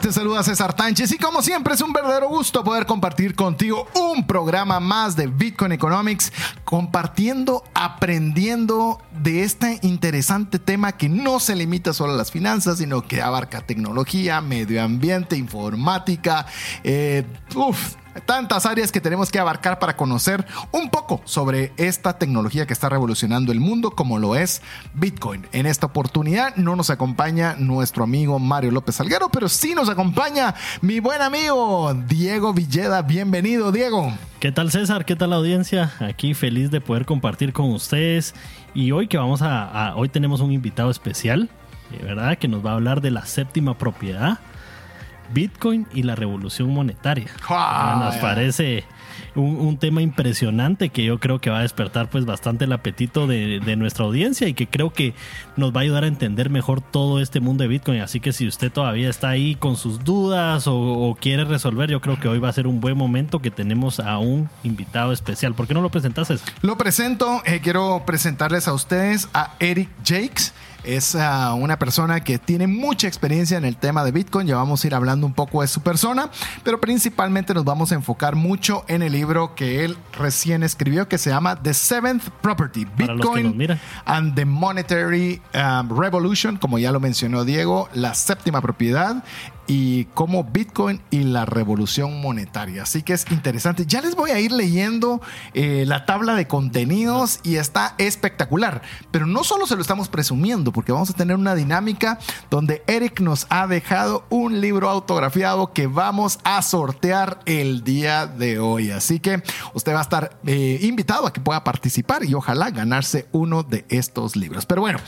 Te saluda César Tánchez y como siempre es un verdadero gusto poder compartir contigo un programa más de Bitcoin Economics, compartiendo, aprendiendo de este interesante tema que no se limita solo a las finanzas, sino que abarca tecnología, medio ambiente, informática, eh, uf, tantas áreas que tenemos que abarcar para conocer un poco sobre esta tecnología que está revolucionando el mundo como lo es Bitcoin. En esta oportunidad no nos acompaña nuestro amigo Mario López Salguero, pero sí nos acompaña mi buen amigo Diego Villeda. Bienvenido, Diego. ¿Qué tal César? ¿Qué tal la audiencia? Aquí feliz de poder compartir con ustedes. Y hoy que vamos a, hoy tenemos un invitado especial, ¿verdad? Que nos va a hablar de la séptima propiedad Bitcoin y la revolución monetaria. Nos parece un, tema impresionante que yo creo que va a despertar pues bastante el apetito de, nuestra audiencia y que creo que nos va a ayudar a entender mejor todo este mundo de Bitcoin. Así que si usted todavía está ahí con sus dudas o, quiere resolver, yo creo que hoy va a ser un buen momento que tenemos a un invitado especial. ¿Por qué no lo presentaste? Lo presento, eh, quiero presentarles a ustedes a Eric Jakes. Es uh, una persona que tiene mucha experiencia en el tema de Bitcoin. Ya vamos a ir hablando un poco de su persona, pero principalmente nos vamos a enfocar mucho en el libro que él recién escribió que se llama The Seventh Property, Bitcoin and the Monetary um, Revolution, como ya lo mencionó Diego, la séptima propiedad y cómo Bitcoin y la revolución monetaria. Así que es interesante. Ya les voy a ir leyendo eh, la tabla de contenidos y está espectacular. Pero no solo se lo estamos presumiendo, porque vamos a tener una dinámica donde Eric nos ha dejado un libro autografiado que vamos a sortear el día de hoy. Así que usted va a estar eh, invitado a que pueda participar y ojalá ganarse uno de estos libros. Pero bueno,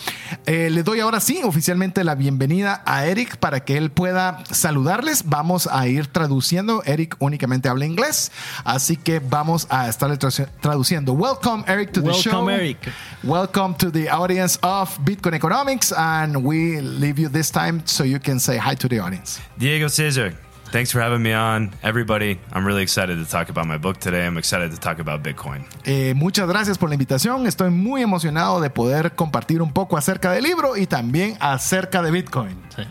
eh, le doy ahora sí oficialmente la bienvenida a Eric para que él pueda saludarles. Vamos a ir traduciendo. Eric únicamente habla inglés, así que vamos a estar traduciendo. Welcome, Eric, to the show. Welcome, Eric. Welcome to the audience of Bitcoin Economics, and we leave you this time so you can say hi to the audience. Diego Cesar. Thanks for having me on, everybody. I'm really excited to talk about my book today. I'm excited to talk about Bitcoin. Eh, muchas gracias por la invitación. Estoy muy emocionado de poder compartir un poco acerca del libro y también acerca de Bitcoin. Sí.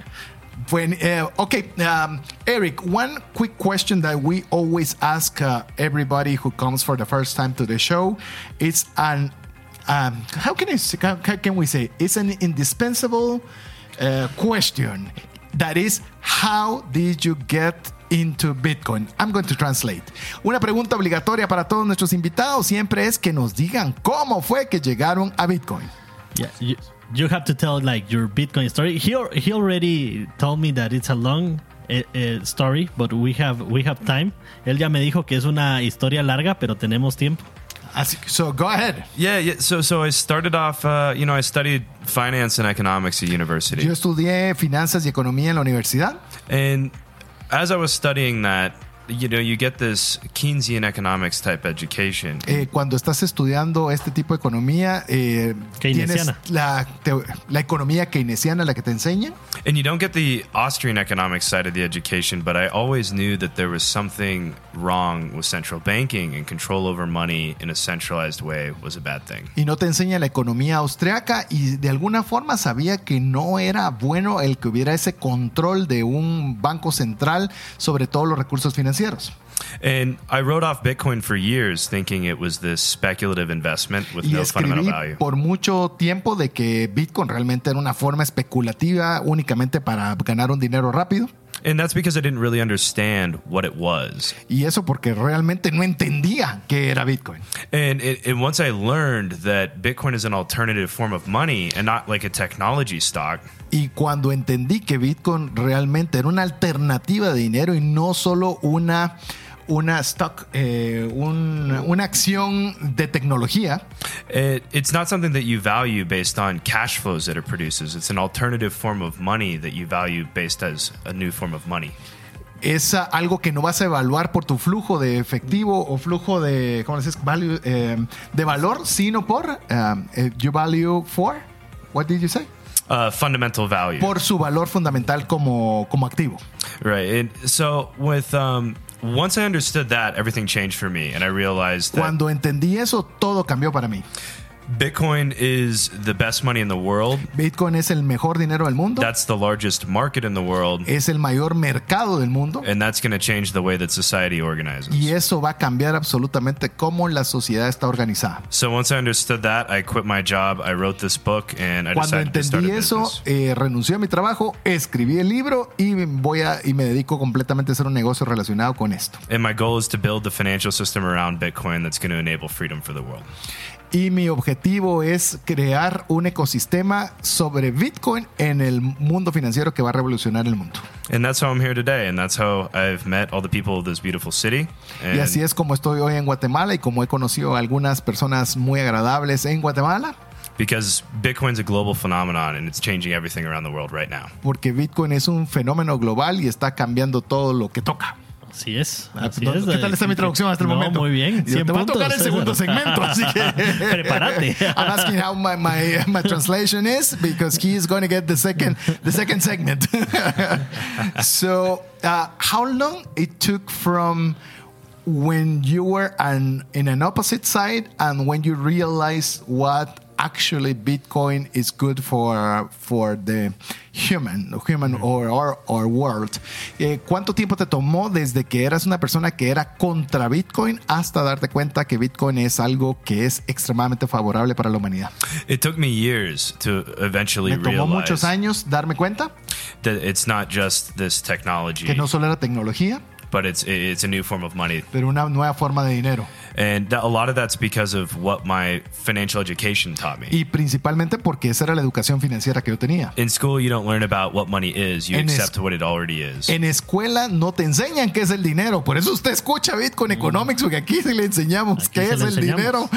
When, uh, okay, um, Eric, one quick question that we always ask uh, everybody who comes for the first time to the show. It's an, um, how, can I, how can we say, it's an indispensable uh, question. That is, how did you get into Bitcoin. I'm going to translate. Una pregunta obligatoria para todos nuestros invitados siempre es que nos digan cómo fue que llegaron a Bitcoin. Yeah, you, you have to tell like your Bitcoin story. He he already told me that it's a long uh, story, but we have we have time. Él ya me dijo que es una historia larga, pero tenemos tiempo. So go ahead. Yeah, yeah. So so I started off. Uh, you know, I studied finance and economics at university. Yo estudié finanzas y economía en la universidad. And as I was studying that, you know, you get this Keynesian economics type education. Eh, cuando estás estudiando este tipo de economía, eh, tienes la, la economía keynesiana la que te enseña. And you don't get the Austrian economics side of the education, but I always knew that there was something wrong with central banking and control over money in a centralized way was a bad thing. Y no te enseña la economía austriaca y de alguna forma sabía que no era bueno el que hubiera ese control de un banco central sobre todos los recursos financieros financieros. And I wrote off Bitcoin for years thinking it was this speculative investment with y no fundamental value. por mucho tiempo de que Bitcoin realmente era una forma especulativa únicamente para ganar un dinero rápido. And that's because I didn't really understand what it was. Y eso porque realmente no entendía qué era Bitcoin. And, it, and once I learned that Bitcoin is an alternative form of money and not like a technology stock. Y cuando entendí que Bitcoin realmente era una alternativa de dinero y no solo una una stock, eh, un, una acción de tecnología. It, it's not something that you value based on cash flows that it produces. It's an alternative form of money that you value based as a new form of money. es algo que no vas a evaluar por tu flujo de efectivo o flujo de, ¿cómo dices? Value, eh, de valor, sino por um, eh, you value for, what did you say? Uh, fundamental value. Por su valor fundamental como, como activo. right. And so with um, once I understood that, everything changed for me, and I realized that Cuando entendí eso, todo cambió para mí. Bitcoin is the best money in the world. Bitcoin es el mejor dinero del mundo, That's the largest market in the world, es el mayor mercado del mundo and that's going to change the way that society organizes. y eso va a cambiar absolutamente cómo la sociedad está organizada. So once I understood that, I quit my job. I wrote this book, and I Cuando decided to start a entendí eso, eh, renuncié a mi trabajo, escribí el libro y voy a y me dedico completamente a hacer un negocio relacionado con esto. And my goal is to build the financial system around Bitcoin that's going to enable freedom for the world. Y mi objetivo es crear un ecosistema sobre Bitcoin en el mundo financiero que va a revolucionar el mundo. And that's how I'm here today, and that's how I've met all the people of this beautiful city. Y así And es como estoy hoy en Guatemala y como he conocido a algunas personas muy agradables en Guatemala, because Bitcoin's a global phenomenon, and it's changing everything around the world right now. porque Bitcoin es un fenómeno global y está cambiando todo lo que toca. Así es. Ah, así no, es. Tal está mi traducción hasta el No, momento? Muy bien. Yo 100 te va a tocar el segundo segmento, así que Prepárate. I'm asking how my, my, my translation is because he is going to get the second the second segment. so, uh, how long it took from when you were an, in an opposite side and when you realized what actually Bitcoin is good for for the human, human or, or, or world. Eh, ¿Cuánto tiempo te tomó desde que eras una persona que era contra Bitcoin hasta darte cuenta que Bitcoin es algo que es extremadamente favorable para la humanidad? It took me years to eventually Me tomó muchos años darme cuenta that it's not just this technology, que no solo era tecnología, but it's it's a new form of money. pero una nueva forma de dinero. And that, a lot of that's because of what my financial education taught me. Y principalmente porque esa era la educación financiera que yo tenía. In school, you don't learn about what money is; you En accept what it already is. En escuela no te enseñan qué es el dinero. Por eso usted escucha Bitcoin Economics, porque aquí sí le enseñamos Aquí qué es el enseñamos. dinero.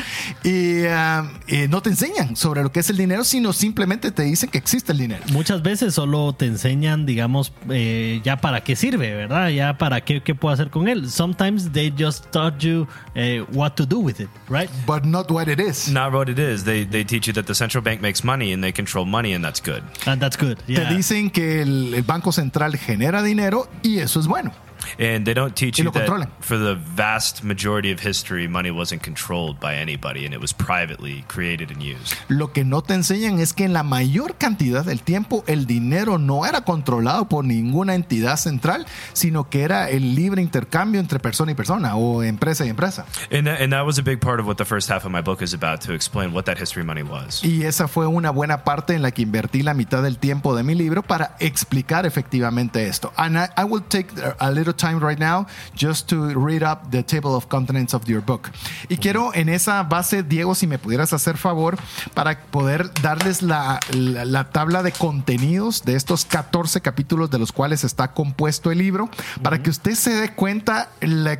Y eh, no te enseñan sobre lo que es el dinero, sino simplemente te dicen que existe el dinero. Muchas veces solo te enseñan, digamos, eh, ya para qué sirve, ¿verdad? Ya para qué, qué puedo hacer con él. Sometimes they just taught you eh, what to do with it, right? But not what it is. Not what it is. They they teach you that the central bank makes money and they control money, and that's good. And that's good. Te Yeah. dicen que el, el Banco Central genera dinero y eso es bueno. And they don't teach you that for the vast majority of history, money wasn't controlled by anybody, and it was privately created and used. Lo que no te enseñan es que en la mayor cantidad del tiempo el dinero no era controlado por ninguna entidad central, sino que era el libre intercambio entre persona y persona o empresa y empresa. And that, and that was a big part of what the first half of my book is about to explain what that history money was. Y esa fue una buena parte en la que invertí la mitad del tiempo de mi libro para explicar efectivamente esto. And I, I will take a little time right now just to read up the table of contents of your book. Y quiero en esa base, Diego, si me pudieras hacer favor, para poder darles la, la, la tabla de contenidos de estos 14 capítulos de los cuales está compuesto el libro, para que usted se dé cuenta. la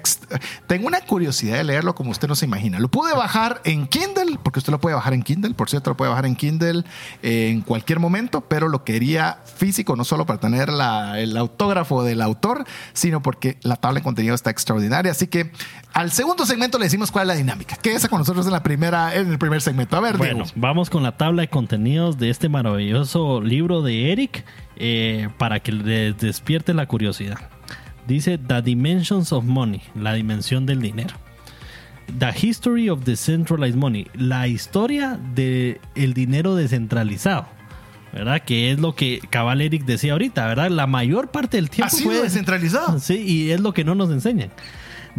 tengo una curiosidad de leerlo como usted no se imagina. Lo pude bajar en Kindle, porque usted lo puede bajar en Kindle, por cierto, lo puede bajar en Kindle en cualquier momento, pero lo quería físico, no solo para tener la- el autógrafo del autor, sino porque la tabla de contenido está extraordinaria. Así que al segundo segmento le decimos cuál es la dinámica. Quédese con nosotros en, la primera, en el primer segmento. A ver, Bueno, Diego. vamos con la tabla de contenidos de este maravilloso libro de Eric eh, para que les despierte la curiosidad. Dice The Dimensions of Money, la dimensión del dinero. The History of Decentralized Money, la historia del dinero descentralizado. ¿Verdad? Que es lo que Cabal Eric decía ahorita, ¿verdad? La mayor parte del Ha tiempo sido fue descentralizado. Sí, y es lo que no nos enseñan.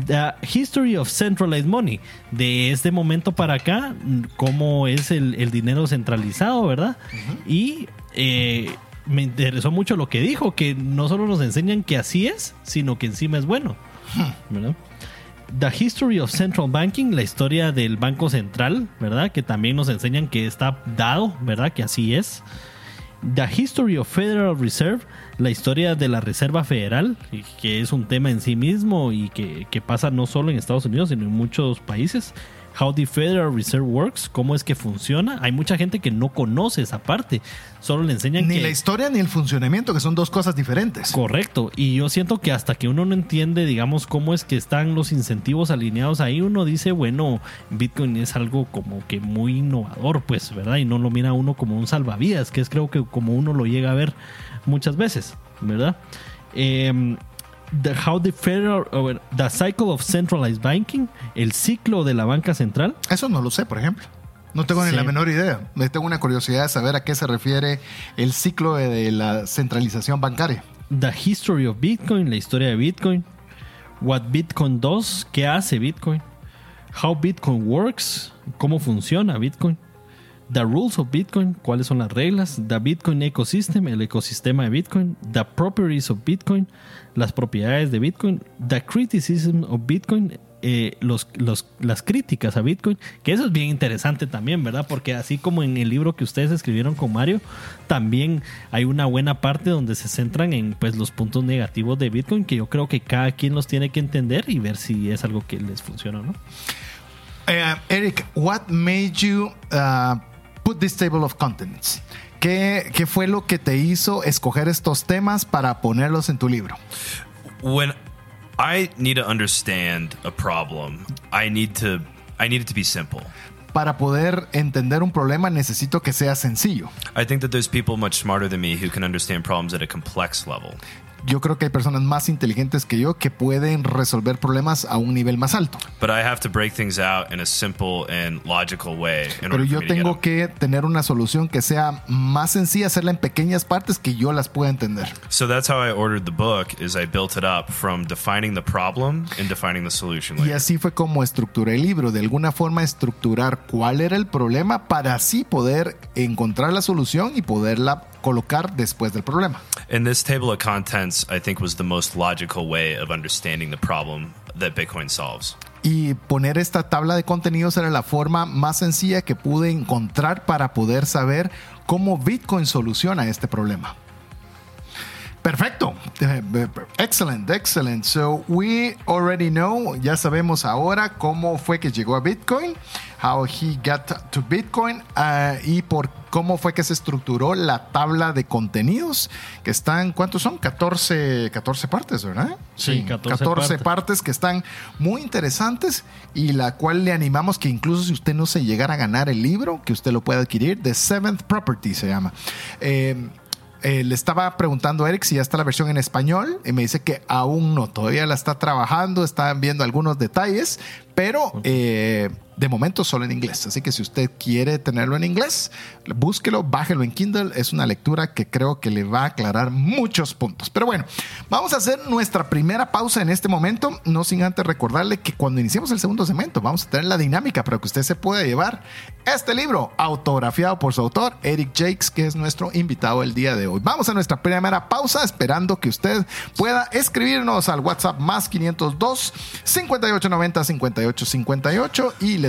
The History of Centralized Money. De este momento para acá, cómo es el, el dinero centralizado, ¿verdad? Y eh, me interesó mucho lo que dijo, que no solo nos enseñan que así es, sino que encima es bueno. ¿verdad? The History of Central Banking, la historia del Banco Central, ¿verdad? Que también nos enseñan que está dado, ¿verdad? Que así es. The History of Federal Reserve, la historia de la Reserva Federal, que es un tema en sí mismo y que, que pasa no solo en Estados Unidos, sino en muchos países, How the Federal Reserve Works, cómo es que funciona. Hay mucha gente que no conoce esa parte, solo le enseñan Ni que... la historia ni el funcionamiento, que son dos cosas diferentes. Correcto, y yo siento que hasta que uno no entiende, digamos, cómo es que están los incentivos alineados ahí, uno dice, bueno, Bitcoin es algo como que muy innovador, pues, ¿verdad? Y no lo mira uno como un salvavidas, que es creo que como uno lo llega a ver muchas veces, ¿verdad? Em, the, how the federal, the cycle of centralized banking, el ciclo de la banca central. Eso no lo sé, por ejemplo. No tengo ni Sí. la menor idea. Me Tengo una curiosidad de saber a qué se refiere el ciclo de, de la centralización bancaria. The History of Bitcoin, la historia de Bitcoin. What Bitcoin does, qué hace Bitcoin. How Bitcoin works, cómo funciona Bitcoin. The Rules of Bitcoin, cuáles son las reglas. The Bitcoin Ecosystem, el ecosistema de Bitcoin. The Properties of Bitcoin, las propiedades de Bitcoin. The Criticism of Bitcoin, eh, los, los- las críticas a Bitcoin. Que eso es bien interesante también, ¿verdad? Porque así como en el libro que ustedes escribieron con Mario, también hay una buena parte donde se centran en pues los puntos negativos de Bitcoin que yo creo que cada quien los tiene que entender y ver si es algo que les funciona o no. Eh, Eric, what made you uh, put this table of contents? ¿Qué, ¿Qué fue lo que te hizo escoger estos temas para ponerlos en tu libro? when I need to understand a problem, I need to I need it to be simple. Para poder entender un problema necesito que sea sencillo. I think that there's people much smarter than me who can understand problems at a complex level. Yo creo que hay personas más inteligentes que yo que pueden resolver problemas a un nivel más alto. But I have to break things out in a simple and logical way in Pero yo tengo que tener una solución que sea más sencilla, hacerla en pequeñas partes que yo las pueda entender. So that's how I ordered the book is I built it up from defining the problem and defining the solution Y later. así fue como estructuré el libro, de alguna forma estructurar cuál era el problema para así poder encontrar la solución y poderla colocar después del problema. And this table of contents I think was the most logical way of understanding the problem that Bitcoin solves. Y poner esta tabla de contenidos era la forma más sencilla que pude encontrar para poder saber cómo Bitcoin soluciona este problema. Perfecto. Excellent, excellent. So we already know, ya sabemos ahora cómo fue que llegó a Bitcoin, how he got to Bitcoin ah, y por cómo fue que se estructuró la tabla de contenidos que están, ¿cuántos son? 14, 14 partes, ¿verdad? Sí, 14 partes. partes. que están muy interesantes y la cual le animamos que incluso si usted no se llegara a ganar el libro, que usted lo pueda adquirir, The Seventh Property se llama. Eh, eh, le estaba preguntando a Eric si ya está la versión en español y me dice que aún no, todavía la está trabajando, están viendo algunos detalles, pero eh, de momento solo en inglés. Así que si usted quiere tenerlo en inglés, búsquelo, bájelo en Kindle. Es una lectura que creo que le va a aclarar muchos puntos. Pero bueno, vamos a hacer nuestra primera pausa en este momento, no sin antes recordarle que cuando iniciemos el segundo segmento vamos a tener la dinámica para que usted se pueda llevar este libro autografiado por su autor, Eric Jakes, que es nuestro invitado el día de hoy. Vamos a nuestra primera pausa esperando que usted pueda escribirnos al WhatsApp más 502 5890 5858 y le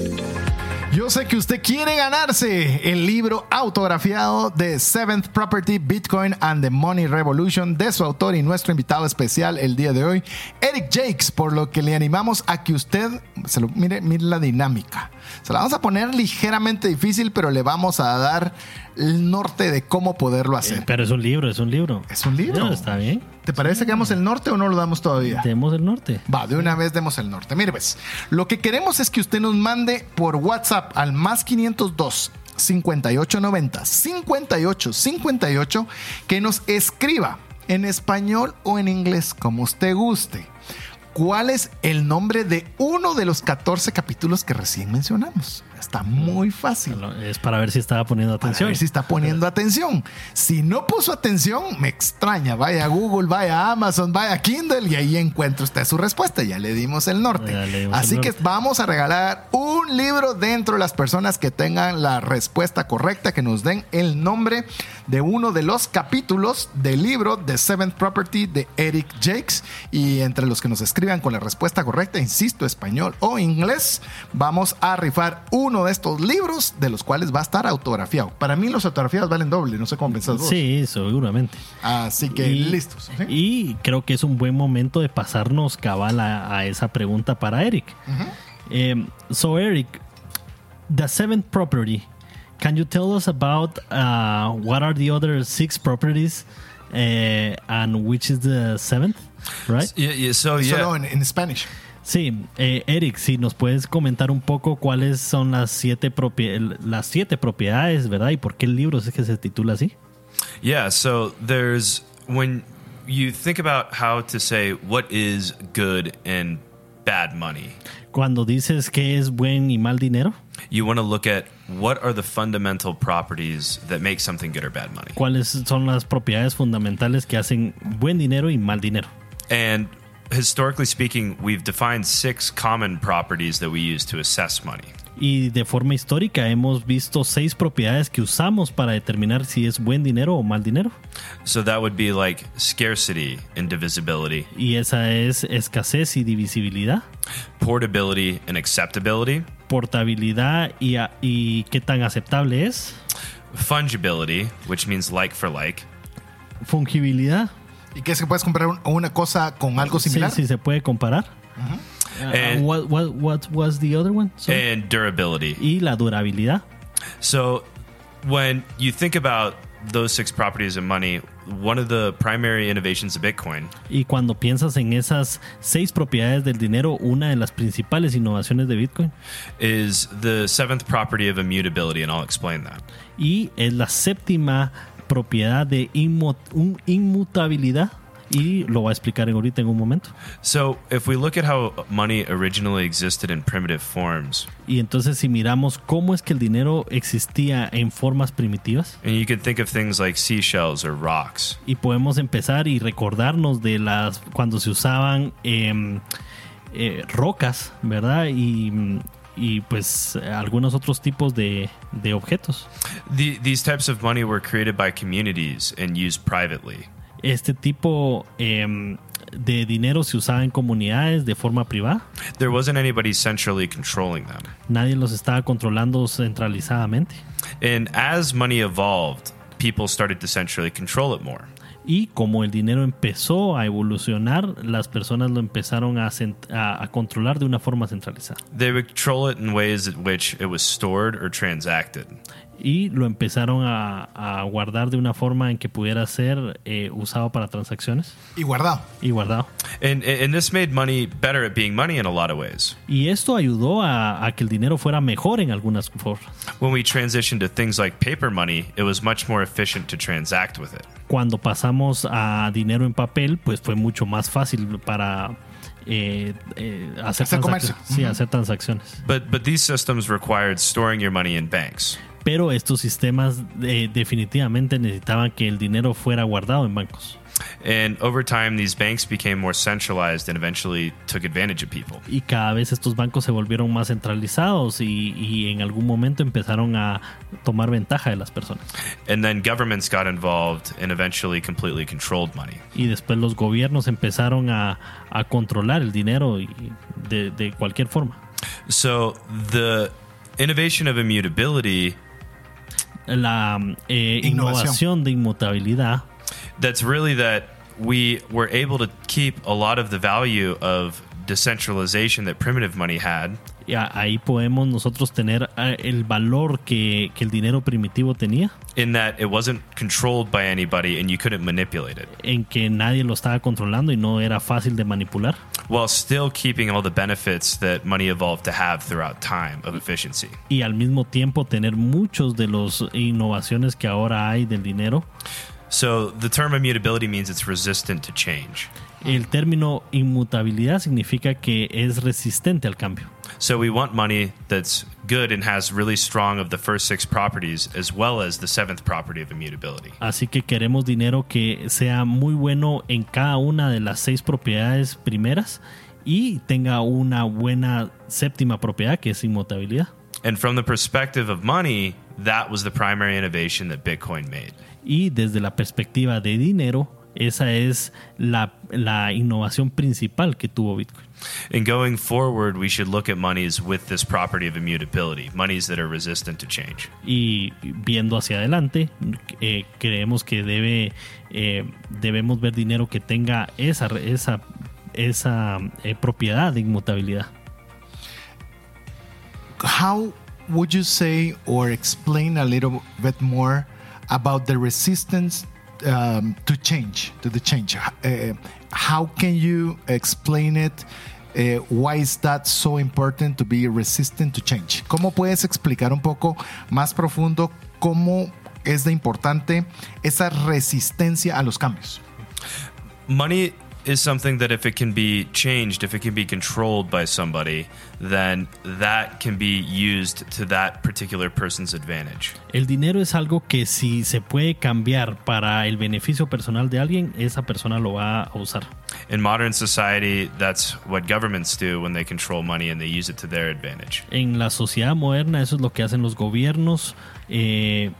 Sé que usted quiere ganarse el libro autografiado de Seventh Property, Bitcoin and the Money Revolution de su autor y nuestro invitado especial el día de hoy, Eric Jakes, por lo que le animamos a que usted se lo mire, mire la dinámica. Se la vamos a poner ligeramente difícil, pero le vamos a dar el norte de cómo poderlo hacer. Pero es un libro, es un libro. Es un libro. No, está bien. ¿Te parece que damos el norte o no lo damos todavía? Tenemos el norte. Va, de una vez demos el norte. Mire, pues, lo que queremos es que usted nos mande por WhatsApp al más 502 5890 5858 que nos escriba en español o en inglés, como usted guste. ¿Cuál es el nombre de uno de los 14 capítulos que recién mencionamos? Está muy fácil. Es para ver si estaba poniendo Para atención. ver si está poniendo atención. Si no puso atención, me extraña. Vaya a Google, vaya a Amazon, vaya a Kindle y ahí encuentra usted su respuesta. Ya le dimos el norte. Dimos Así el que vamos a regalar un libro dentro de las personas que tengan la respuesta correcta, que nos den el nombre de uno de los capítulos del libro de Seventh Property de Eric Jakes. Y entre los que nos escriban con la respuesta correcta, insisto, español o inglés, vamos a rifar uno de estos libros de los cuales va a estar autografiado. Para mí los autografiados valen doble, no sé cómo pensás vos. Sí, seguramente. Así que Y- listos. ¿sí? Y creo que es un buen momento de pasarnos cabal a, a esa pregunta para Eric. Um, so, Eric, the seventh property. Can you tell us about uh, what are the other six properties uh, and which is the seventh? Right? Yeah, yeah, so yeah. Solo en, en Spanish. Sí, eh, Eric, si nos puedes comentar un poco cuáles son las siete, propie- las siete propiedades, ¿verdad? Y por qué el libro es que se titula así. Yeah, so there's when you think about how to say what is good and bad money, Cuando dices que es buen y mal dinero, you want to look at what are the fundamental properties that make something good or bad money. cuáles son las propiedades fundamentales que hacen buen dinero y mal dinero. And historically speaking, we've defined six common properties that we use to assess money. Y de forma histórica hemos visto seis propiedades que usamos para determinar si es buen dinero o mal dinero. So that would be like scarcity and divisibility, Y esa es escasez y divisibilidad, portability and acceptability, portabilidad y, a- y qué tan aceptable es, fungibility, which means like for like, fungibilidad, ¿Y qué es que puedes comprar un- una cosa con algo sí, similar? sí se puede comparar. Uh, And- um, what, what, what was the other one? Sorry. and durability. y la durabilidad. So, when you think about those six properties of money, one of the primary innovations of Bitcoin Y cuando piensas en esas seis propiedades del dinero, una de las principales innovaciones de Bitcoin is the seventh property of immutability, and I'll explain that. y es la séptima propiedad de inmutabilidad y lo va a explicar en ahorita en un momento. So, if we look at how money originally existed in primitive forms, Y entonces si miramos cómo es que el dinero existía en formas primitivas and you can think of things like seashells or rocks, y podemos empezar y recordarnos de las cuando se usaban em, eh, rocas, ¿verdad? Y, y pues algunos otros tipos de, de objetos. the, these types of money were created by communities and used privately. Este tipo em, de dinero se usaba en comunidades de forma privada. There wasn't anybody centrally controlling them. Nadie los estaba controlando centralizadamente. And as money evolved, people started to centrally control it more. Y como el dinero empezó a evolucionar, las personas lo empezaron a, a- a controlar de una forma centralizada. They would control it in ways in which it was stored or transacted. Y lo empezaron a, a guardar de una forma en que pudiera ser eh, usado para transacciones Y guardado. y guardado. And, and this made money better at being money in a lot of ways. Y esto ayudó a, a que el dinero fuera mejor en algunas formas. When we transitioned to things like paper money, it was much more efficient to transact with it. Cuando pasamos a dinero en papel, pues fue mucho más fácil para eh, eh, hacer, Hacer transacciones. Sí, hacer transacciones. But, but these systems required storing your money in banks. Pero estos sistemas eh, definitivamente necesitaban que el dinero fuera guardado en bancos. And over time, these banks became more centralized and eventually took advantage of people. Y cada vez estos bancos se volvieron más centralizados y, y en algún momento empezaron a tomar ventaja de las personas. And then governments got involved and eventually completely controlled money. Y después los gobiernos empezaron a, a controlar el dinero de, de cualquier forma. So the Innovation of immutability, La eh, Innovación. innovación de inmutabilidad that's really that we were able to keep a lot of the value of decentralization that primitive money had y a- ahí podemos nosotros tener eh, el valor que, que el dinero primitivo tenía, in that it wasn't controlled by anybody and you couldn't manipulate it, en que nadie lo estaba controlando y no era fácil de manipular, while still keeping all the benefits that money evolved to have throughout time of efficiency. y al mismo tiempo tener muchos de las innovaciones que ahora hay del dinero. So the term immutability means it's resistant to change. El término inmutabilidad significa que es resistente al cambio. So we want money that's good and has really strong of the first six properties as well as the seventh property of immutability. Así que queremos dinero que sea muy bueno en cada una de las seis propiedades primeras y tenga una buena séptima propiedad que es inmutabilidad. And from the perspective of money, that was the primary innovation that Bitcoin made. Y desde la perspectiva de dinero, esa es la, la innovación principal que tuvo Bitcoin. And going forward, we should look at monies with this property of immutability, monies that are resistant to change. Y viendo hacia adelante, eh, creemos que debe, eh, debemos ver dinero que tenga esa, esa, esa eh, propiedad de inmutabilidad. How would you say or explain a little bit more about the resistance um, to change, to the change? Uh, how can you explain it? Uh, why is that so important to be resistant to change? ¿Cómo puedes explicar un poco más profundo cómo es de importante esa resistencia a los cambios? Money is something that if it can be changed, if it can be controlled by somebody, then that can be used to that particular person's advantage. El dinero es algo que si se puede cambiar para el beneficio personal de alguien, esa persona lo va a usar. In modern society, that's what governments do when they control money and they use it to their advantage. En la sociedad moderna eso es lo que hacen los gobiernos eh,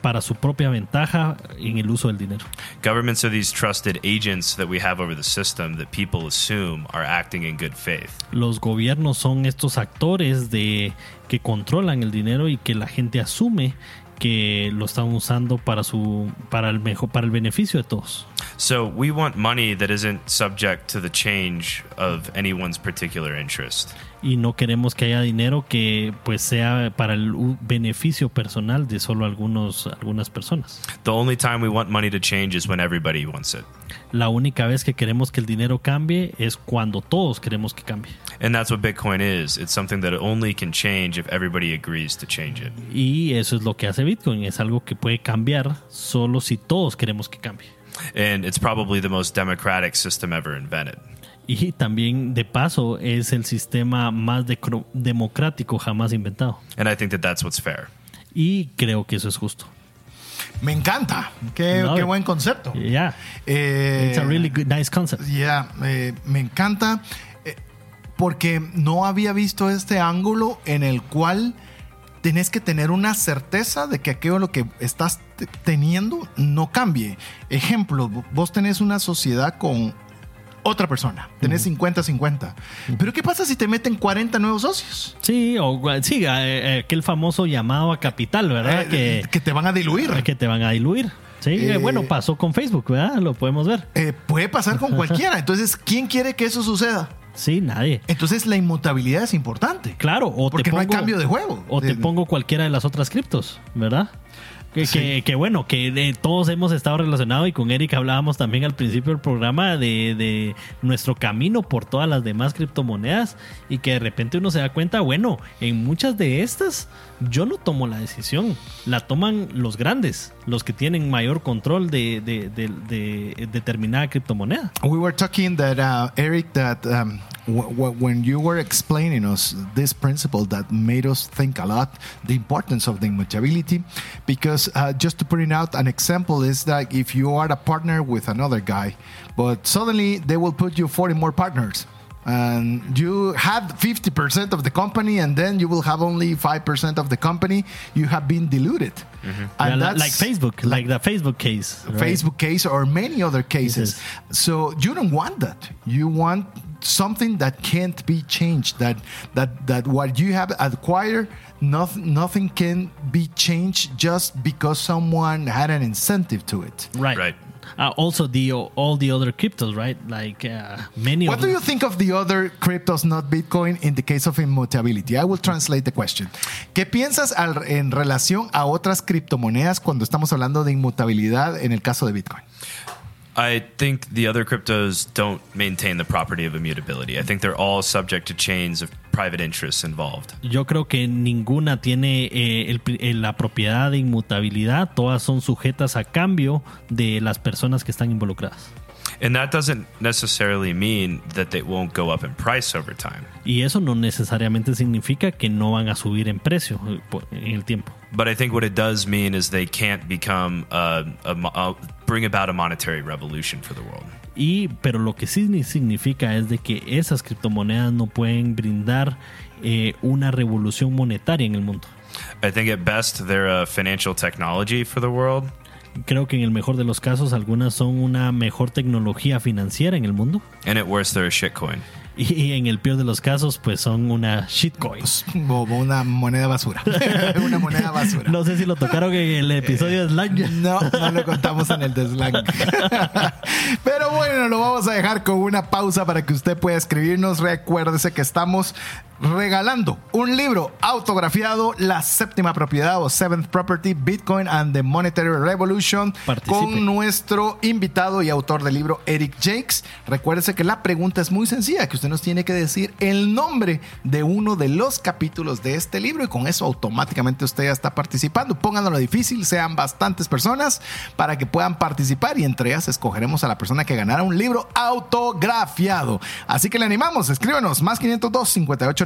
para su propia ventaja en el uso del dinero. Governments are these trusted agents that we have over the system that people assume are acting in good faith. Los gobiernos son estos actores de que controlan el dinero y que la gente asume que lo están usando para su para el mejor para el beneficio de todos. So we want money that isn't subject to the change of anyone's particular interest. y no queremos que haya dinero que pues sea para el beneficio personal de solo algunos algunas personas. The only time we want money to change is when everybody wants it. La única vez que queremos que el dinero cambie es cuando todos queremos que cambie. And that's what Bitcoin is. It's something that only can change if everybody agrees to change it. Y eso es lo que hace Bitcoin, es algo que puede cambiar solo si todos queremos que cambie. And it's probably the most democratic system ever invented. Y también de paso es el sistema más democrático jamás inventado. And I think that that's what's fair. Y creo que eso es justo. Me encanta. Qué, buen concepto. Yeah, Eh, it's a really good, nice concept. Ya, eh, me encanta eh, porque no había visto este ángulo en el cual tenés que tener una certeza de que aquello lo que estás te- teniendo no cambie. Ejemplo, vos tenés una sociedad con otra persona, tenés 50-50. Pero ¿qué pasa si te meten 40 nuevos socios? Sí, o sí, eh, eh, aquel famoso llamado a capital, ¿verdad? Eh, que, que te van a diluir. que te van a diluir. Sí, eh, bueno, pasó con Facebook, ¿verdad? Lo podemos ver. Eh, puede pasar con cualquiera. Entonces, ¿quién quiere que eso suceda? Sí, nadie. Entonces, la inmutabilidad es importante. Claro, o Porque te no hay cambio de juego. O te pongo cualquiera de las otras criptos, ¿verdad? Que, Sí. que- que bueno, que eh, todos hemos estado relacionados y con Eric hablábamos también al principio del programa de, de nuestro camino por todas las demás criptomonedas y que de repente uno se da cuenta, bueno, en muchas de estas yo no tomo la decisión, la toman los grandes, los que tienen mayor control de, de- de- de determinada criptomoneda. We were talking that uh, Eric, that um, when you were explaining us this principle that made us think a lot, the importance of the immutability, because uh, just to put it out, an example is that if you are a partner with another guy, but suddenly they will put you 40 more partners. And you have 50% of the company, and then you will have only 5% of the company. You have been diluted. Mm-hmm. Yeah, And li- that's like Facebook, like, the Facebook case. right? Facebook case or many other cases. So you don't want that. You want something that can't be changed. That that that what you have acquired, nothing nothing can be changed just because someone had an incentive to it. Right. Right. Uh, also, the all the other cryptos, right? Like uh, many What do you think of the other cryptos, not Bitcoin, in the case of immutability? I will translate the question. ¿Qué piensas al- en relación a otras criptomonedas cuando estamos hablando de inmutabilidad en el caso de Bitcoin? I think the other cryptos don't maintain the property of immutability. I think they're all subject to chains of private interests involved. Yo creo que ninguna tiene eh, el pri- eh, la propiedad de inmutabilidad. Todas son sujetas a cambio de las personas que están involucradas. And that doesn't necessarily mean that they won't go up in price over time. Y eso no necesariamente significa que no van a subir en precio eh, en el tiempo. But I think what it does mean is they can't become uh, a, mo- uh, bring about a monetary revolution for the world. Y, pero lo que sí significa es de que esas criptomonedas no pueden brindar eh, una revolución monetaria en el mundo. I think at best they're a financial technology for the world, Creo que en el mejor de los casos algunas son una mejor tecnología financiera en el mundo. and at worst they're a shitcoin. Y en el peor de los casos pues son una shitcoin. O una moneda basura. una moneda basura. No sé si lo tocaron en el episodio de Slack. No, no lo contamos en el de Slack. Pero bueno, lo vamos a dejar con una pausa para que usted pueda escribirnos. Recuérdese que estamos regalando un libro autografiado, La séptima propiedad o Seventh Property, Bitcoin and the Monetary Revolution, Participe. con nuestro invitado y autor del libro, Eric Jakes. Recuérdese que la pregunta es muy sencilla, que usted nos tiene que decir el nombre de uno de los capítulos de este libro y con eso automáticamente usted ya está participando. Pónganlo difícil, sean bastantes personas para que puedan participar y entre ellas escogeremos a la persona que ganara un libro autografiado. Así que le animamos, escríbanos más 502 5890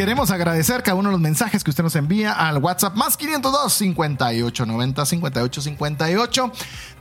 Queremos agradecer cada uno de los mensajes que usted nos envía al WhatsApp más 502 58 90 58 58.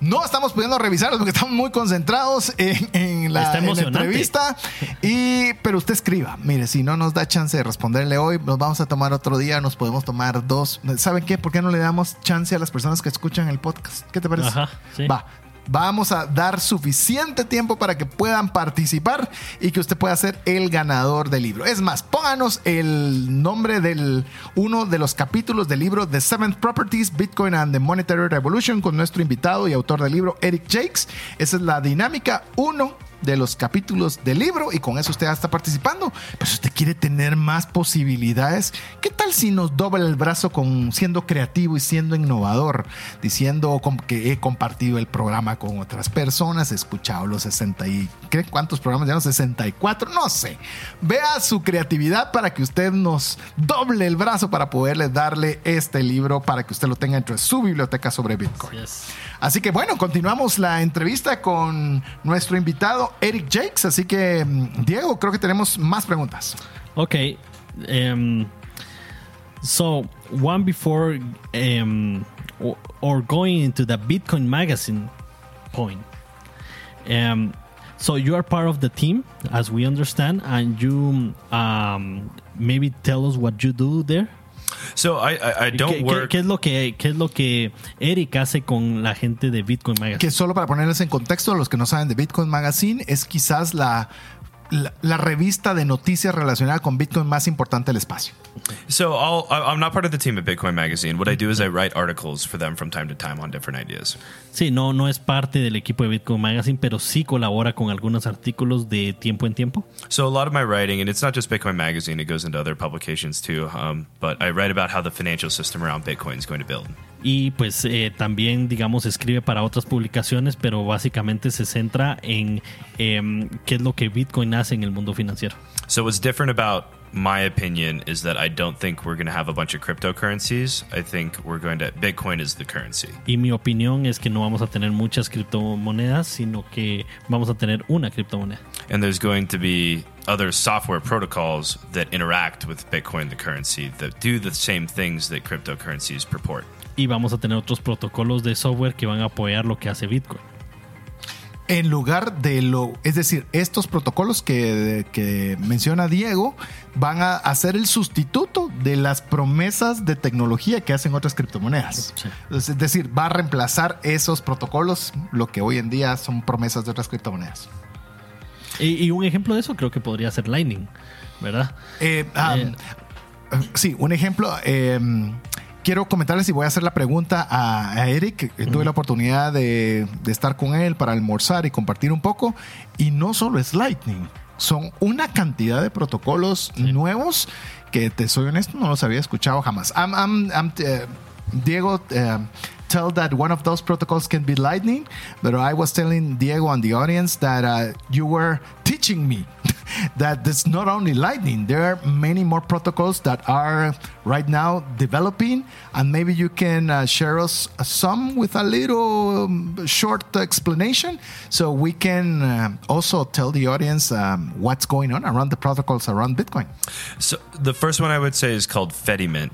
No estamos pudiendo revisarlos porque estamos muy concentrados en, en la, en entrevista. Y, pero usted escriba. Mire, si no nos da chance de responderle hoy, nos vamos a tomar otro día, nos podemos tomar dos. ¿Saben qué? ¿Por qué no le damos chance a las personas que escuchan el podcast? ¿Qué te parece? Ajá, sí. Va. Vamos a dar suficiente tiempo para que puedan participar y que usted pueda ser el ganador del libro. Es más, pónganos el nombre del uno de los capítulos del libro The Seventh Properties, Bitcoin and the Monetary Revolution con nuestro invitado y autor del libro, Eric Jakes. Esa es la dinámica 1 de los capítulos del libro y con eso usted ya está participando. Pero si usted quiere tener más posibilidades, ¿qué tal si nos dobla el brazo con siendo creativo y siendo innovador? Diciendo que he compartido el programa con otras personas, he escuchado los 60 y. ¿cuántos programas ya? 64, no sé. Vea su creatividad para que usted nos doble el brazo para poderle darle este libro para que usted lo tenga dentro de su biblioteca sobre Bitcoin. Así que bueno, continuamos la entrevista con nuestro invitado Eric Jakes. Así que, mm, Diego, creo que tenemos más preguntas. Okay. Um, so one before or, or going into the Bitcoin magazine point. Um, so you are part of the team, as we understand, and you um, maybe tell us what you do there. So I I, I don't ¿Qué, qué- work. qué es lo que, ¿Qué es lo que Eric hace con la gente de Bitcoin Magazine? Que solo para ponerles en contexto, a los que no saben de Bitcoin Magazine, es quizás la, la, la revista de noticias relacionada con Bitcoin más importante del espacio. So I'll, I'm not part of the team at Bitcoin Magazine. What I do is I write articles for them from time to time on different ideas. Sí, no, no es parte del equipo de Bitcoin Magazine, pero sí colabora con algunos artículos de tiempo en tiempo. So a lot of my writing, and it's not just Bitcoin Magazine; it goes into other publications too. Um, but I write about how the financial system around Bitcoin is going to build. Y pues eh, también, digamos, escribe para otras publicaciones, pero básicamente se centra en em, qué es lo que Bitcoin hace en el mundo financiero. So what's different about my opinion is that I don't think we're going to have a bunch of cryptocurrencies. I think we're going to Bitcoin is the currency. Y mi opinión es que no vamos a tener muchas criptomonedas, sino que vamos a tener una criptomoneda. And there's going to be other software protocols that interact with Bitcoin, the currency, that do the same things that cryptocurrencies purport. Y vamos a tener otros protocolos de software que van a apoyar lo que hace Bitcoin. En lugar de lo, es decir, estos protocolos que, que menciona Diego van a hacer el sustituto de las promesas de tecnología que hacen otras criptomonedas. Sí. Es decir, va a reemplazar esos protocolos, lo que hoy en día son promesas de otras criptomonedas. Y, y un ejemplo de eso creo que podría ser Lightning, ¿verdad? Eh, ah, Eh. sí, un ejemplo. eh, quiero comentarles y voy a hacer la pregunta a, a Eric. que Tuve la oportunidad de, de estar con él para almorzar y compartir un poco. Y no solo es Lightning, son una cantidad de protocolos nuevos que te soy honesto, no los había escuchado jamás. I'm- I'm- I'm, eh, Diego, eh, tell that one of those protocols can be Lightning, but I was telling Diego and the audience that uh, you were teaching me that it's not only Lightning. There are many more protocols that are right now developing, and maybe you can uh, share us some with a little um, short explanation, so we can uh, also tell the audience um, what's going on around the protocols around Bitcoin. So the first one I would say is called Fediment.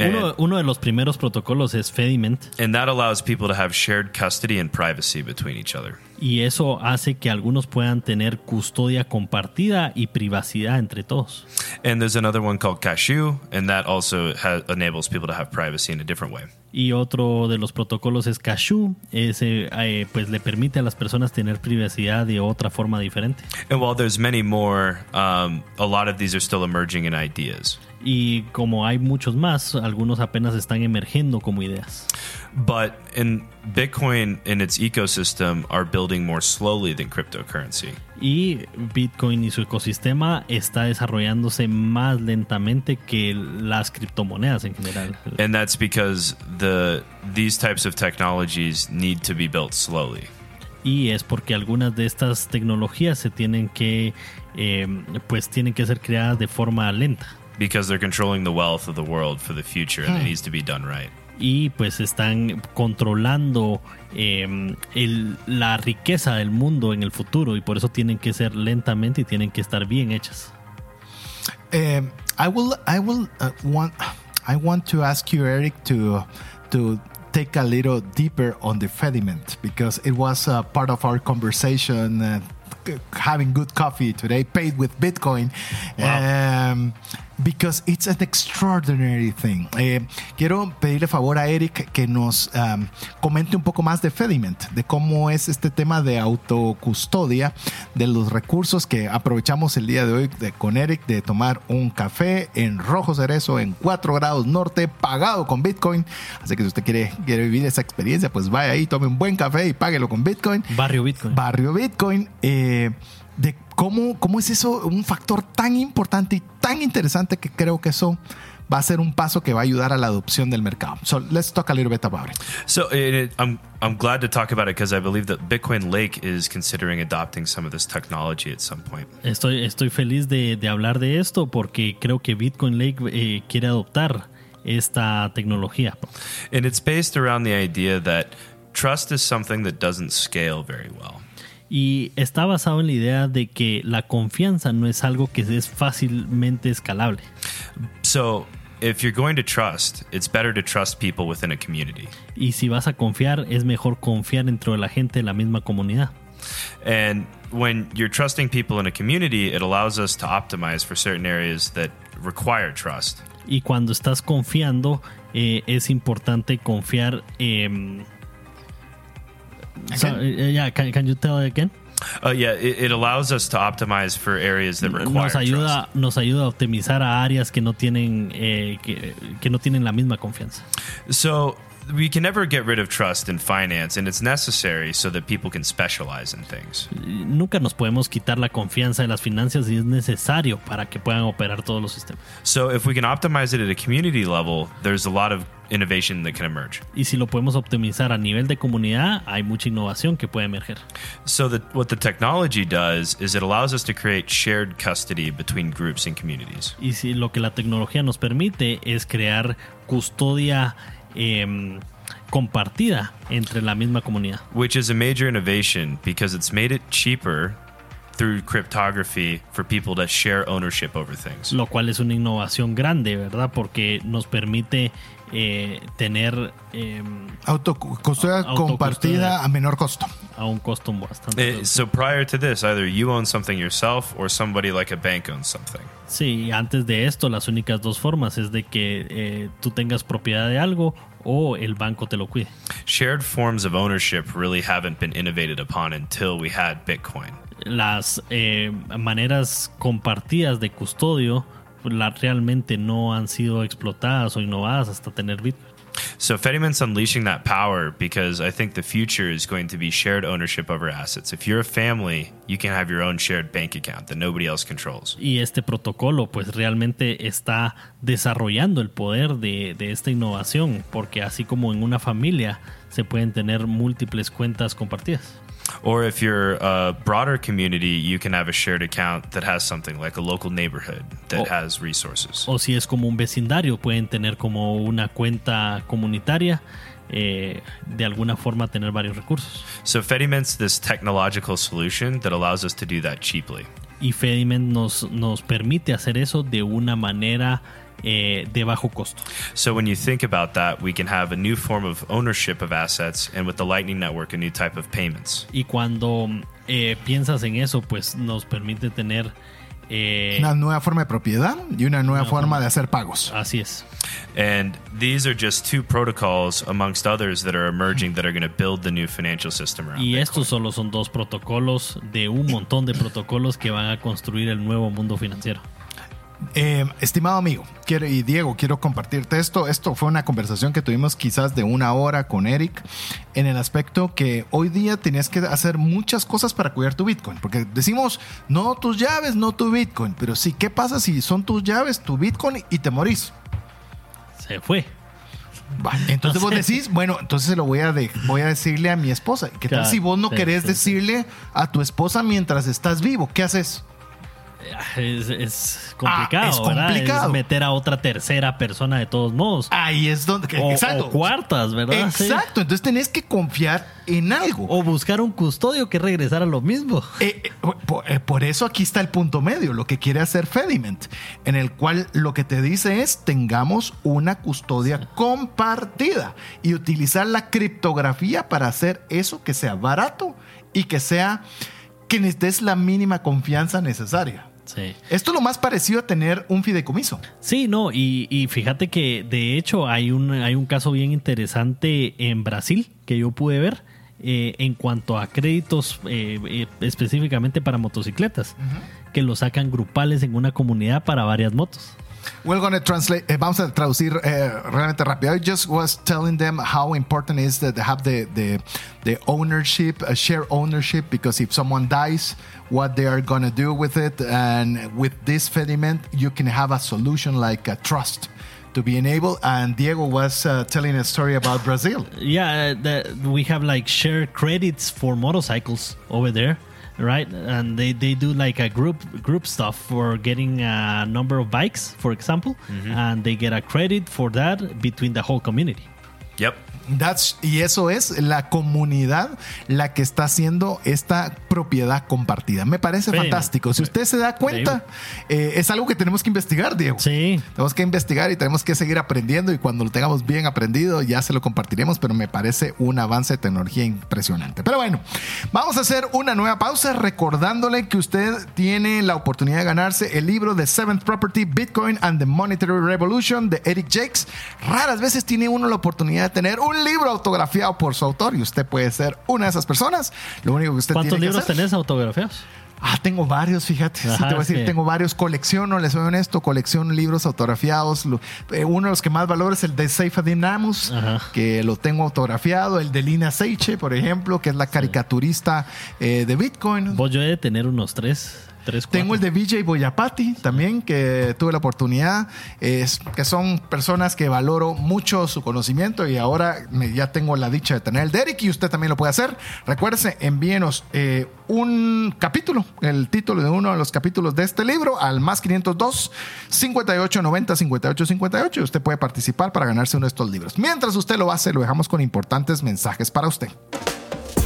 And, Uno, uno de los primeros protocolos es Fediment and that allows people to have shared custody and privacy between each other. y eso hace que algunos puedan tener custodia compartida y privacidad entre todos. And there's another one called Cashew, and that also ha- enables people to have privacy in a different way. Y otro de los protocolos es Cashew, ese eh, pues le permite a las personas tener privacidad de otra forma diferente. And while there's many more, um, a lot of these are still emerging in ideas. Y como hay muchos más, algunos apenas están emergiendo como ideas. But in Bitcoin and its ecosystem are building more slowly than cryptocurrency. Y Bitcoin y su ecosistema está desarrollándose más lentamente que las criptomonedas en general. And that's because the these types of technologies need to be built slowly. Y es porque algunas de estas tecnologías se tienen que, eh, pues tienen que ser creadas de forma lenta. Because they're controlling the wealth of the world for the future and it needs to be done right. y pues están controlando eh, el- la riqueza del mundo en el futuro y por eso tienen que ser lentamente y tienen que estar bien hechas. Um, I will. I will uh, want. I want to ask you, Eric, to to take a little deeper on the Fediment because it was uh, part of our conversation. Uh, having good coffee today, paid with Bitcoin, um, because it's an extraordinary thing. Eh, quiero pedirle favor a Eric que nos um, comente un poco más de Fediment, de cómo es este tema de autocustodia, de los recursos que aprovechamos el día de hoy de- con Eric de tomar un café en rojo cerezo en 4 grados norte, pagado con Bitcoin. Así que si usted quiere, quiere vivir esa experiencia, pues vaya ahí, tome un buen café y páguelo con Bitcoin. Barrio Bitcoin. Barrio Bitcoin, eh, de cómo, cómo es eso un factor tan importante y tan interesante que creo que eso va a ser un paso que va a ayudar a la adopción del mercado. So let's talk a little bit about it. So it, I'm I'm glad to talk about it because I believe that Bitcoin Lake is considering adopting some of this technology at some point. Estoy, estoy feliz de, de hablar de esto porque creo que Bitcoin Lake eh, quiere adoptar esta tecnología. And it's based around the idea that trust is something that doesn't scale very well. Y está basado en la idea de que la confianza no es algo que es fácilmente escalable. So if you're going to trust, it's better to trust people within a community. Y si vas a confiar, es mejor confiar dentro de la gente de la misma comunidad. And when you're trusting people in a community, it allows us to optimize for certain areas that require trust. Y cuando estás confiando, eh, es importante confiar. em, so, eh, yeah, can, can you tell it again? Uh, yeah, it, it allows us to optimize for areas that require Nos ayuda, nos ayuda a optimizar a áreas que no tienen eh, que, que no tienen la misma confianza. So we can never get rid of trust in finance, and it's necessary so that people can specialize in things. Nunca nos podemos quitar la confianza de las finanzas y es necesario para que puedan operar todos los sistemas. So if we can optimize it at a community level, there's a lot of innovation that can emerge. Y si lo podemos optimizar a nivel de comunidad, hay mucha innovación que puede emerger. So that what the technology does is it allows us to create shared custody between groups and communities. Y si lo que la tecnología nos permite es crear custodia em, compartida entre la misma comunidad. which is a major innovation because it's made it cheaper through cryptography for people to share ownership over things. Lo cual es una innovación grande, ¿verdad? Porque nos permite eh, tener em, Auto, custodia Autocustodia. compartida a menor costo. a un costo bastante. Eh, so prior to this, either you own something yourself or somebody like a bank owns something. Sí, antes de esto, las únicas dos formas es de que eh, tú tengas propiedad de algo o el banco te lo cuide. Shared forms of ownership really haven't been innovated upon until we had Bitcoin. Las eh, maneras compartidas de custodio la- realmente no han sido explotadas o innovadas hasta tener Bitcoin. So Fediment's unleashing that power because I think the future is going to be shared ownership over assets. If you're a family, you can have your own shared bank account that nobody else controls. Y este protocolo pues realmente está desarrollando el poder de, de esta innovación, porque así como en una familia se pueden tener múltiples cuentas compartidas. Or if you're a broader community, you can have a shared account that has something like a local neighborhood that Oh. has resources. O si es como un vecindario, pueden tener como una cuenta comunitaria, eh, de alguna forma tener varios recursos. So Fediment's this technological solution that allows us to do that cheaply. Y Fediment nos, nos permite hacer eso de una manera eh, de bajo costo. So when you think about that, we can have a new form of ownership of assets, and with the Lightning Network, a new type of payments. Y cuando eh, piensas en eso, pues nos permite tener... eh, Una nueva forma de propiedad y una nueva forma de hacer pagos. Así es. And these are just two protocols amongst others that are emerging that are going to build the new financial system around. Y Bitcoin. estos solo son dos protocolos de un montón de protocolos que van a construir el nuevo mundo financiero. Eh, estimado amigo quiero, y Diego, quiero compartirte esto. Esto fue una conversación que tuvimos quizás de una hora con Eric en el aspecto que hoy día tenías que hacer muchas cosas para cuidar tu Bitcoin. Porque decimos, no tus llaves, no tu Bitcoin. Pero sí, ¿qué pasa si son tus llaves, tu Bitcoin y te morís? Se fue. Va, Entonces vos decís, bueno, entonces se lo voy a, de- voy a decirle a mi esposa. ¿Qué tal si vos no sí, querés sí, decirle a tu esposa mientras estás vivo? ¿Qué haces? Es, es complicado, Ah, es complicado. Es meter a otra tercera persona de todos modos. Ahí es donde... o, exacto. o cuartas, ¿verdad? Sí. Exacto. Entonces tenés que confiar en algo. O buscar un custodio que regresara a lo mismo. Eh, eh, por, eh, por eso aquí está el punto medio, lo que quiere hacer Fediment, en el cual lo que te dice es tengamos una custodia compartida y utilizar la criptografía para hacer eso que sea barato y que sea que des la mínima confianza necesaria. Sí. Esto es lo más parecido a tener un fideicomiso. Sí, no, y, y fíjate que de hecho hay un, hay un caso bien interesante en Brasil que yo pude ver eh, en cuanto a créditos eh, eh, específicamente para motocicletas, que lo sacan grupales en una comunidad para varias motos. We're going to translate. eh, vamos a traducir eh, realmente rápido. I just was telling them how important it is that they have the the, the ownership, uh, share ownership, because if someone dies, what they are going to do with it, and with this Fediment, you can have a solution like a trust to be enabled. And Diego was uh, telling a story about Brazil. Yeah, the, we have like shared credits for motorcycles over there, right? And they, they do like a group group stuff for getting a number of bikes, for example, mm-hmm. and they get a credit for that between the whole community. Yep. That's, y eso es la comunidad la que está haciendo esta propiedad compartida. Me parece Sí. fantástico. Si usted se da cuenta, eh, es algo que tenemos que investigar, Diego. Sí, Tenemos que investigar y tenemos que seguir aprendiendo y cuando lo tengamos bien aprendido ya se lo compartiremos, pero me parece un avance de tecnología impresionante. Pero bueno, vamos a hacer una nueva pausa recordándole que usted tiene la oportunidad de ganarse el libro de Seventh Property, Bitcoin and the Monetary Revolution de Eric Jakes. Raras veces tiene uno la oportunidad de tener un libro autografiado por su autor y usted puede ser una de esas personas. Lo único que usted ¿cuántos tiene que hacer- tenés autografiados? Ah, tengo varios, fíjate. sí, te voy a decir, sí. tengo varios. Colecciono, les soy honesto, colecciono libros autografiados. Eh, uno de los que más valoro es el de Seyfedin Namus, Ajá. que lo tengo autografiado. El de Lina Seiche, por ejemplo, que es la caricaturista eh, de Bitcoin. Vos yo he de tener unos tres, tres. Tengo el de Vijay Boyapati también, que tuve la oportunidad, es, que son personas que valoro mucho su conocimiento y ahora me- ya tengo la dicha de tener el de Eric y usted también lo puede hacer. Recuérdese, envíenos eh, un capítulo, el título de uno de los capítulos de este libro al más 502 58 90 58 58. Usted puede participar para ganarse uno de estos libros. Mientras usted lo hace, lo dejamos con importantes mensajes para usted.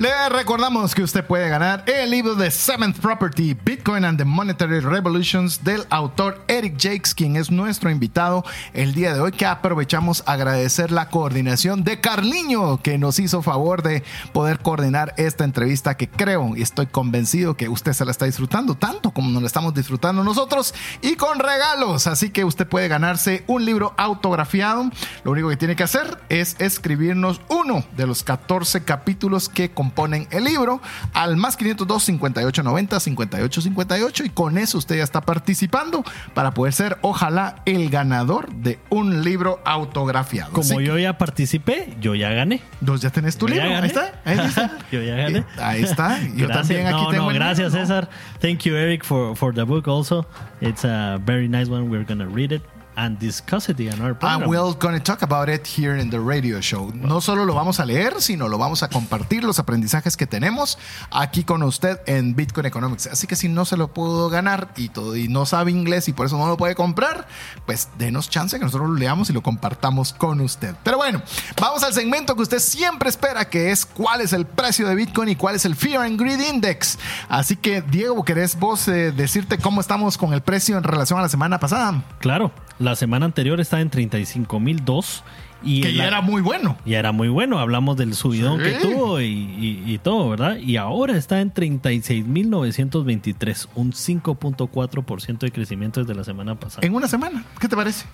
Le recordamos que usted puede ganar el libro de Seventh Property, Bitcoin and the Monetary Revolutions del autor Eric Jakes, quien es nuestro invitado el día de hoy, que aprovechamos agradecer la coordinación de Carliño, que nos hizo favor de poder coordinar esta entrevista que creo y estoy convencido que usted se la está disfrutando tanto como nos la estamos disfrutando nosotros y con regalos. Así que usted puede ganarse un libro autografiado. Lo único que tiene que hacer es escribirnos uno de los 14 capítulos que componen el libro al más 502 58 90 58 58 y con eso usted ya está participando para poder ser ojalá el ganador de un libro autografiado. Como yo ya participé, yo ya gané. ¿Dos ya tenés tu Yo libro? ya Ahí está. Ahí está. Yo ya gané. Ahí está. Yo Gracias. también aquí no, tengo no, el gracias, ¿no? César. Thank you, Eric, for, for the book also. It's a very nice one. We're to read it and discuss it in our And program. we're going to talk about it here in the radio show. No solo lo vamos a leer, sino lo vamos a compartir los aprendizajes que tenemos aquí con usted en Bitcoin Economics. Así que si no se lo pudo ganar y todo y no sabe inglés y por eso no lo puede comprar, pues denos chance que nosotros lo leamos y lo compartamos con usted. Pero bueno, vamos al segmento que usted siempre espera, que es cuál es el precio de Bitcoin y cuál es el Fear and Greed Index. Así que Diego, ¿querés vos eh, decirte cómo estamos con el precio en relación a la semana pasada? Claro, la semana anterior estaba en 35.002 y Que ya era muy bueno. ya era muy bueno. Hablamos del subidón Sí. que tuvo y, y- y todo, ¿verdad? Y ahora está en 36.923, un 5.4% de crecimiento desde la semana pasada. En una semana. ¿Qué te parece?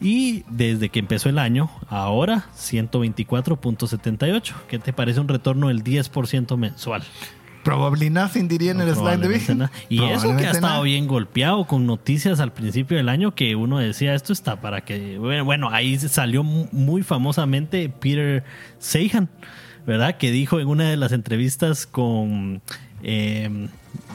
Y desde que empezó el año, ahora 124.78. ¿Qué te parece un retorno del 10% mensual? Probably nothing, diría en el slide de Vigen. nada. Y eso que ha estado bien golpeado con noticias al principio del año que uno decía esto está para que bueno, ahí salió mu- muy famosamente Peter Seihan, ¿verdad? Que dijo en una de las entrevistas con eh,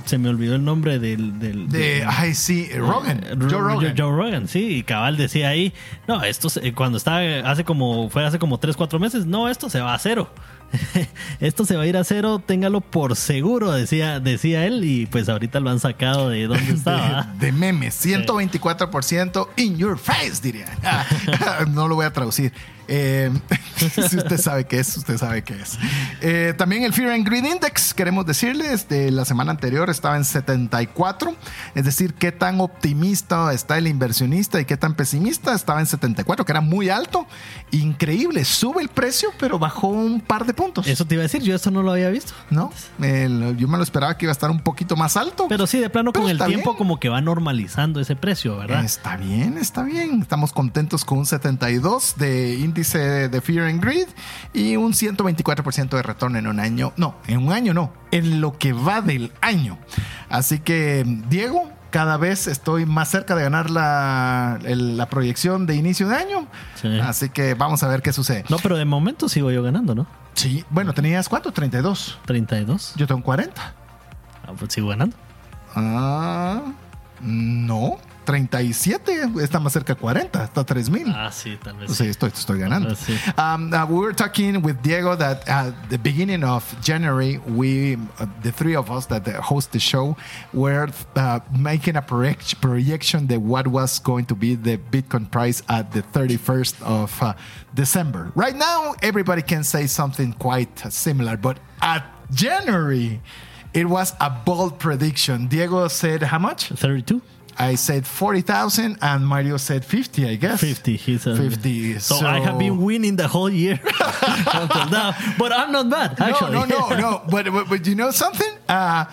se me olvidó el nombre del, del- De, del- ay, sí, Rogan. eh, Joe Ro- Rogan. Joe Rogan, sí, y cabal decía ahí, no, esto se- cuando estaba hace como, fue hace como 3, 4 meses, no, esto se va a cero. esto se va a ir a cero, téngalo por seguro, decía, decía él, y pues ahorita lo han sacado de donde estaba. de, de memes, 124% in your face, diría. no lo voy a traducir. Eh, si usted sabe qué es, usted sabe qué es. Eh, también el Fear and Greed Index, queremos decirles, de la semana anterior estaba en 74. Es decir, qué tan optimista está el inversionista y qué tan pesimista estaba en 74, que era muy alto. Increíble, sube el precio, pero bajó un par de puntos. Eso te iba a decir, yo esto no lo había visto. ¿No? Yo me lo esperaba que iba a estar un poquito más alto. Pero sí, de plano Pero con el tiempo bien. como que va normalizando ese precio, ¿verdad? Está bien, está bien. Estamos contentos con un 72 de índice de Fear and Greed y un 124% de retorno en un año. No, en un año no, en lo que va del año. Así que, Diego, cada vez estoy más cerca de ganar la, el- la proyección de inicio de año. Sí. Así que vamos a ver qué sucede. No, pero de momento sigo yo ganando, ¿no? Sí, bueno, tenías cuánto? 32. 32. Yo tengo 40. Ah, pues sigo ganando. Ah, no. 37 está más cerca de 40, está 3000. Ah, sí, tal vez. Sí, estoy, estoy ganando. Ah, sí. Um, uh, we were talking with Diego that at the beginning of January, we, uh, the three of us that host the show, were uh, making a project, projection that what was going to be the Bitcoin price at the 31st of uh, December. Right now, everybody can say something quite similar, but at January, it was a bold prediction. Diego said how much? 32. I said 40,000 and Mario said 50, I guess. 50. He's a, 50. So, I have been winning the whole year until now. But I'm not bad, actually. No, no, no, no. But, but, but you know something? Uh,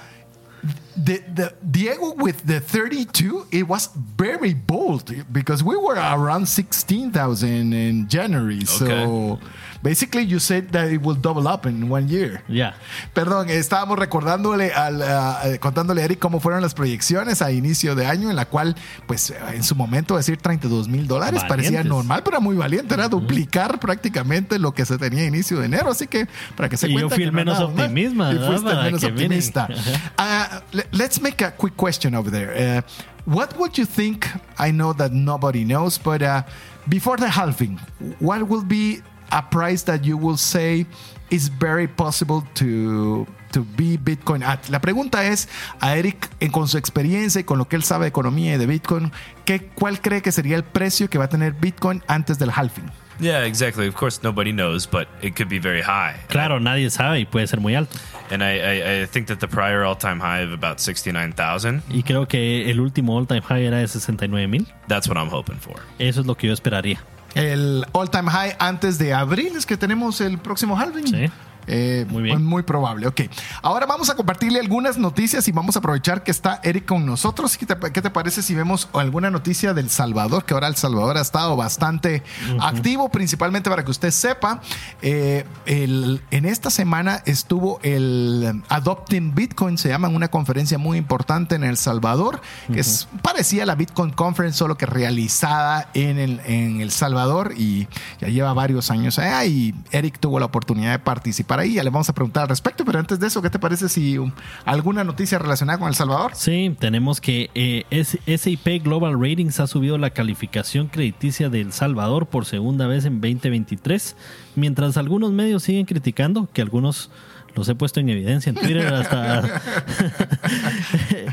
the, the Diego with the 32, it was very bold because we were around 16,000 in January. So basically, you said that it will double up in one year. Yeah. Perdón, estábamos recordándole al, ah, eh, contándole a Eric cómo fueron las proyecciones a inicio de año, en la cual, pues, en su momento decir 32 mil dólares parecía normal, pero muy valiente, era duplicar prácticamente lo que se tenía a inicio de enero, así que para que se Y yo fui el no menos optimista, Y fuiste menos optimista. Le- let's make a quick question over there. Uh, what would you think? I know that nobody knows, but uh, before the halving, what will be a price that you will say is very possible to to be Bitcoin at? La pregunta es a Eric, en- con su experiencia y con lo que él sabe de economía y de Bitcoin, ¿qué, ¿cuál cree que sería el precio que va a tener Bitcoin antes del halving? Yeah, exactly. Of course, nobody knows, but it could be very high. Claro, nadie sabe y puede ser muy alto. And I, I, I think that the prior all time high of about 69,000, Y creo que el último all time high era de 69 mil. that's what I'm hoping for. Eso es lo que yo esperaría. El all time high antes de abril es que tenemos el próximo halving. Sí. Eh, Muy bien. pues, Muy probable. Ok. Ahora vamos a compartirle algunas noticias y vamos a aprovechar que está Eric con nosotros. ¿Qué te, qué te parece si vemos alguna noticia del Salvador? Que ahora El Salvador ha estado bastante activo, principalmente para que usted sepa. eh, el- en esta semana estuvo el Adopting Bitcoin, se llama una conferencia muy importante en El Salvador, que es parecía la Bitcoin Conference, solo que realizada en el, en el Salvador y ya lleva varios años allá y Eric tuvo la oportunidad de participar ahí. Ya le vamos a preguntar al respecto, pero antes de eso, ¿qué te parece si um, alguna noticia relacionada con El Salvador? Sí, tenemos que eh, SIP Global Ratings ha subido la calificación crediticia de El Salvador por segunda vez en 2023, mientras algunos medios siguen criticando, que algunos los he puesto en evidencia en Twitter hasta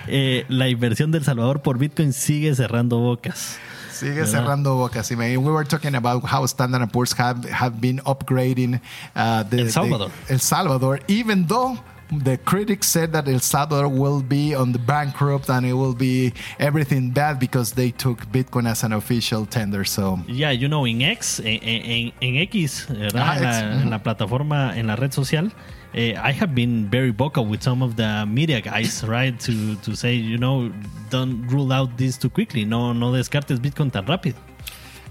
eh, la inversión del Salvador por Bitcoin sigue cerrando bocas. Sigue cerrando bocas. Y me- we were talking about how Standard Poor's have, have been upgrading uh, the, El Salvador. the- El Salvador, even though the critics said that El Salvador will be on the bankrupt and it will be everything bad because they took Bitcoin as an official tender. So yeah, you know, en X, en, en- en X, ¿verdad? Ah, en, la, X, ujú. en la plataforma, en la red social, eh, I have been very vocal with some of the media guys, right? To, to say, you know, don't rule out this too quickly. No, no descartes Bitcoin tan rápido.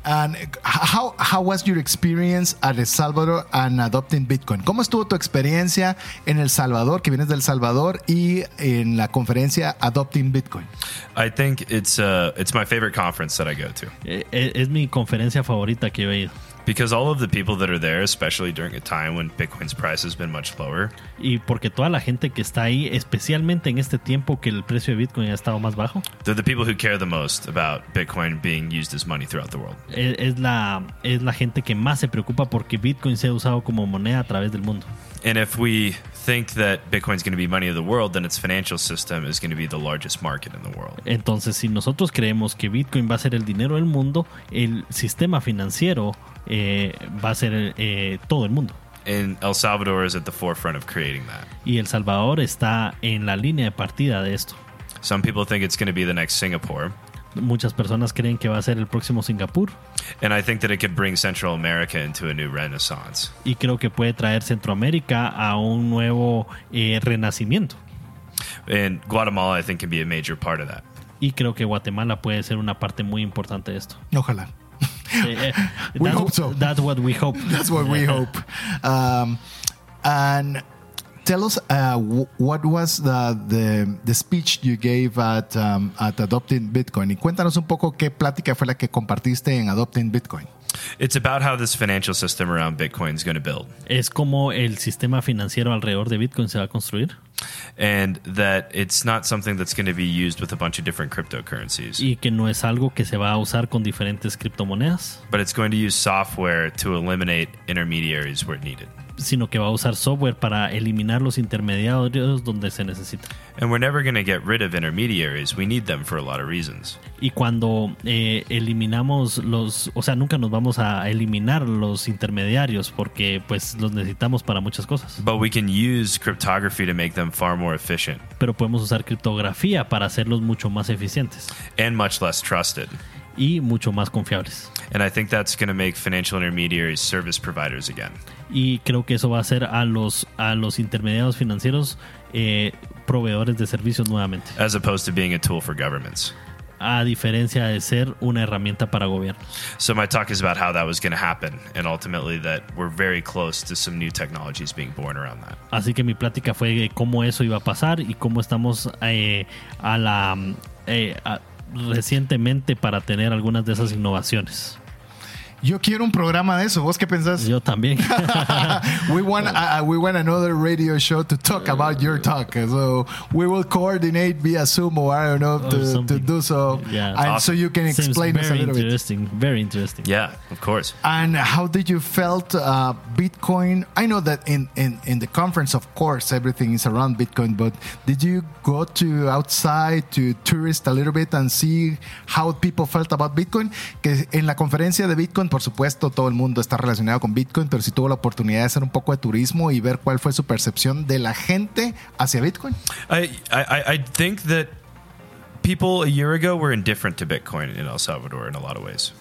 And how, how was your experience at El Salvador and adopting Bitcoin? ¿Cómo estuvo tu experiencia en El Salvador, que vienes del Salvador, y en la conferencia Adopting Bitcoin? I think it's uh, it's my favorite conference that I go to Eh, eh, es mi conferencia favorita que he ido. Because all of the people that are there, especially during a time when Bitcoin's price has been much lower, Y porque toda la gente que está ahí, especialmente en este tiempo que el precio de Bitcoin ha estado más bajo, they're the people who care the most about Bitcoin being used as money throughout the world. es, es la, es la gente que más se preocupa porque Bitcoin sea usado como moneda a través del mundo. And if we think that Bitcoin's going to be money of the world, then its financial system is going to be the largest market in the world. Entonces, si nosotros creemos que Bitcoin va a ser el dinero del mundo, el sistema financiero eh, va a ser eh, todo el mundo. And El Salvador is at the forefront of creating that. Y El Salvador está en la línea de partida de esto. Some people think it's going to be the next Singapore. Muchas personas creen que va a ser el próximo Singapur And I think that it could bring Central America into a new renaissance. y creo que puede traer Centroamérica a un nuevo eh, renacimiento. And Guatemala, I think, can be a major part of that. Y creo que Guatemala puede ser una parte muy importante de esto. Ojalá. Eh, eh, We that's- hope so. That's what we hope. That's what we hope. Um, and tell us uh, w- what was the, the the speech you gave at um, at Adopting Bitcoin. Y cuéntanos un poco qué plática fue la que compartiste en Adopting Bitcoin. It's about how this financial system around Bitcoin is going to build. Es como el sistema financiero alrededor de Bitcoin se va a construir And that it's not something that's going to be used with a bunch of different cryptocurrencies, y que no es algo que se va a usar con diferentes criptomonedas, but it's going to use software to eliminate intermediaries where needed. Sino que va a usar software para eliminar los intermediarios donde se necesita. And we're never going to get rid of intermediaries. We need them for a lot of reasons. Y cuando eh, eliminamos los, o sea, nunca nos vamos a eliminar los intermediarios porque pues los necesitamos para muchas cosas. But we can use cryptography to make them far more efficient Pero podemos usar criptografía para hacerlos mucho más eficientes and much less trusted. Y mucho más confiables. And I think that's going to make financial intermediaries service providers again. Y creo que eso va a hacer a los, a los intermediarios financieros eh, proveedores de servicios nuevamente. as opposed to being a tool for governments. A diferencia de ser una herramienta para gobiernos. So my talk is about how that was going to happen, and ultimately that we're very close to some new technologies being born around that. Así que mi plática fue de cómo eso iba a pasar y cómo estamos eh, a la eh, a- recientemente para tener algunas de esas innovaciones. Yo quiero un programa de eso. ¿Vos qué pensás? Yo también. we want uh, we want another radio show to talk about your talk. So we will coordinate via Zoom or I don't know Or to, to do so, Yeah. and so you can Seems explain us a very little bit. interesting. Very interesting. Yeah, of course. And how did you felt uh, Bitcoin? I know that in, in, in the conference, of course, everything is around Bitcoin. But did you go to outside to tourist a little bit and see how people felt about Bitcoin? Que en la conferencia de Bitcoin, por supuesto, todo el mundo está relacionado con Bitcoin, pero si tuvo la oportunidad de hacer un poco de turismo y ver cuál fue su percepción de la gente hacia Bitcoin. I, think that people a year ago were indifferent to Bitcoin in El Salvador in a lot of ways.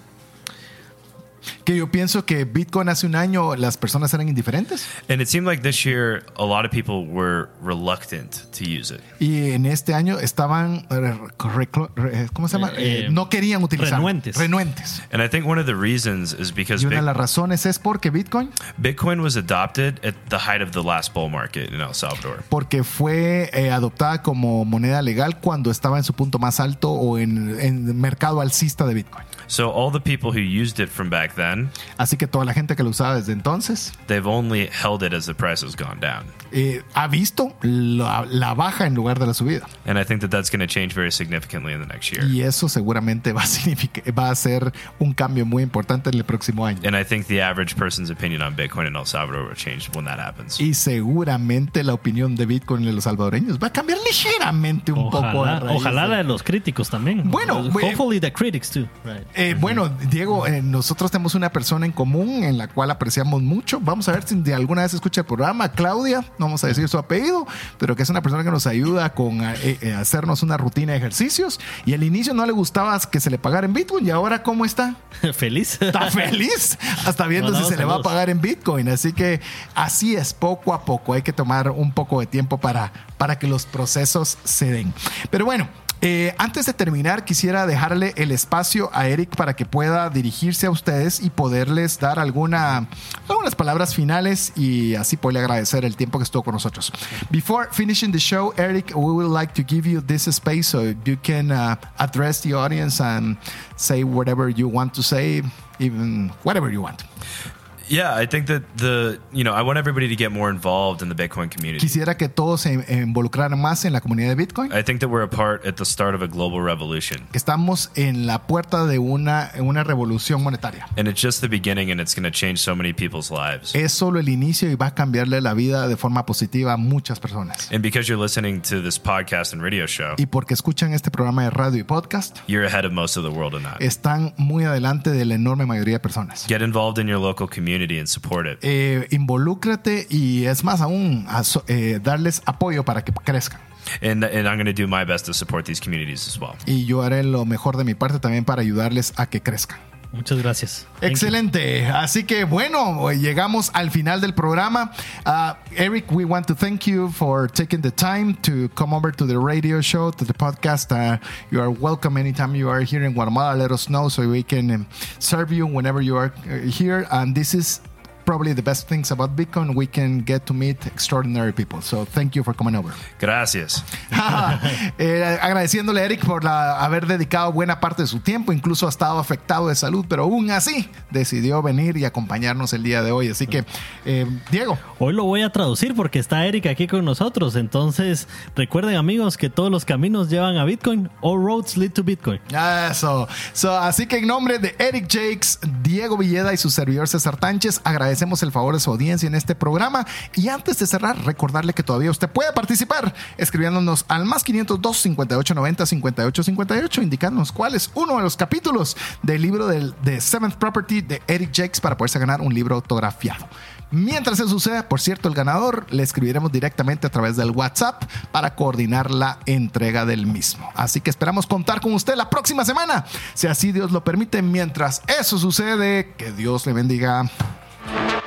Que yo pienso que Bitcoin hace un año las personas eran indiferentes And it seemed like this year a lot of people were reluctant to use it. y en este año estaban, eh, ¿cómo se llama? Eh, Eh, no querían utilizar. renuentes. Renuentes. And I think one of the reasons is because Y una de las razones es porque Bitcoin, Bitcoin was adopted at the height of the last bull market in El Salvador. porque fue eh, adoptada como moneda legal cuando estaba en su punto más alto o en, en el mercado alcista de Bitcoin. So all the people who used it from back then, Así que toda la gente que lo usaba desde entonces they've only held it as the price has gone down. eh, ha visto la, la baja en lugar de la subida. And I think that that's going to change very significantly in the next year. Y eso seguramente va a, significar, va a ser un cambio muy importante en el próximo año. And I think the average person's opinion on Bitcoin in El Salvador will change when that happens. Y seguramente la opinión de Bitcoin de los salvadoreños va a cambiar ligeramente un poco. a Ojalá, raíz ojalá de- la de los críticos también. Bueno, eh, hopefully the critics too. Right. Eh, Bueno, Diego, eh, nosotros tenemos una persona en común en la cual apreciamos mucho. Vamos a ver si de alguna vez escucha el programa. Claudia, no vamos a decir su apellido, pero que es una persona que nos ayuda con eh, eh, hacernos una rutina de ejercicios. Y al inicio no le gustaba que se le pagara en Bitcoin. ¿Y ahora cómo está? Feliz. Está feliz. Hasta viendo No, no, si se le va a pagar en Bitcoin. Así que así es, poco a poco. Hay que tomar un poco de tiempo para, para que los procesos se den. Pero bueno. Eh, antes de terminar, quisiera dejarle el espacio a Eric para que pueda dirigirse a ustedes y poderles dar alguna, algunas palabras finales y así poderle agradecer el tiempo que estuvo con nosotros. Before finishing the show, Eric, we would like to give you this space so you can uh, address the audience and say whatever you want to say, even whatever you want. Yeah, I think that the you know I want everybody to get more involved in the Bitcoin community. Quisiera que todos se involucraran más en la comunidad de Bitcoin. I think that we're a part at the start of a global revolution. Que estamos en la puerta de una, una revolución monetaria. And it's just the beginning and it's going to change so many people's lives. Es solo el inicio y va a cambiarle la vida de forma positiva a muchas personas. And because you're listening to this podcast and radio show, Y porque escuchan este programa de radio y podcast, you're ahead of most of the world in that. están muy adelante de la enorme mayoría de personas. Get involved in your local community and support it. Eh, involúcrate y es más aún, aso- eh, darles apoyo para que crezcan. And and I'm going to do my best to support these communities as well. Y yo haré lo mejor de mi parte también para ayudarles a que crezcan. Muchas gracias. Excelente. Así que bueno, llegamos al final del programa. Uh, Eric, we want to thank you for taking the time to come over to the radio show, to the podcast. Uh, you are welcome anytime you are here in Guatemala. Let us know so we can um, serve you whenever you are uh, here. And this is probably the best things about Bitcoin. We can get to meet extraordinary people. So thank you for coming over. Gracias. Eh, agradeciéndole a Eric por la- haber dedicado buena parte de su tiempo, incluso ha estado afectado de salud, pero aún así decidió venir y acompañarnos el día de hoy. Así que, eh, Diego, Hoy lo voy a traducir porque está Eric aquí con nosotros. Entonces, recuerden amigos que todos los caminos llevan a Bitcoin. All roads lead to Bitcoin. eso. So, así que en nombre de Eric Jakes, Diego Villeda y su servidor César Tánchez, agradecemos el favor de su audiencia en este programa. Y antes de cerrar, recordarle que todavía usted puede participar escribiéndonos al más 502 58 90 58 58, indicándonos cuál es uno de los capítulos del libro del, de Seventh Property de Eric Jakes para poderse ganar un libro autografiado. Mientras eso suceda, por cierto, el ganador le escribiremos directamente a través del WhatsApp para coordinar la entrega del mismo. Así que esperamos contar con usted la próxima semana, si así Dios lo permite. Mientras eso sucede, que Dios le bendiga. Thank you.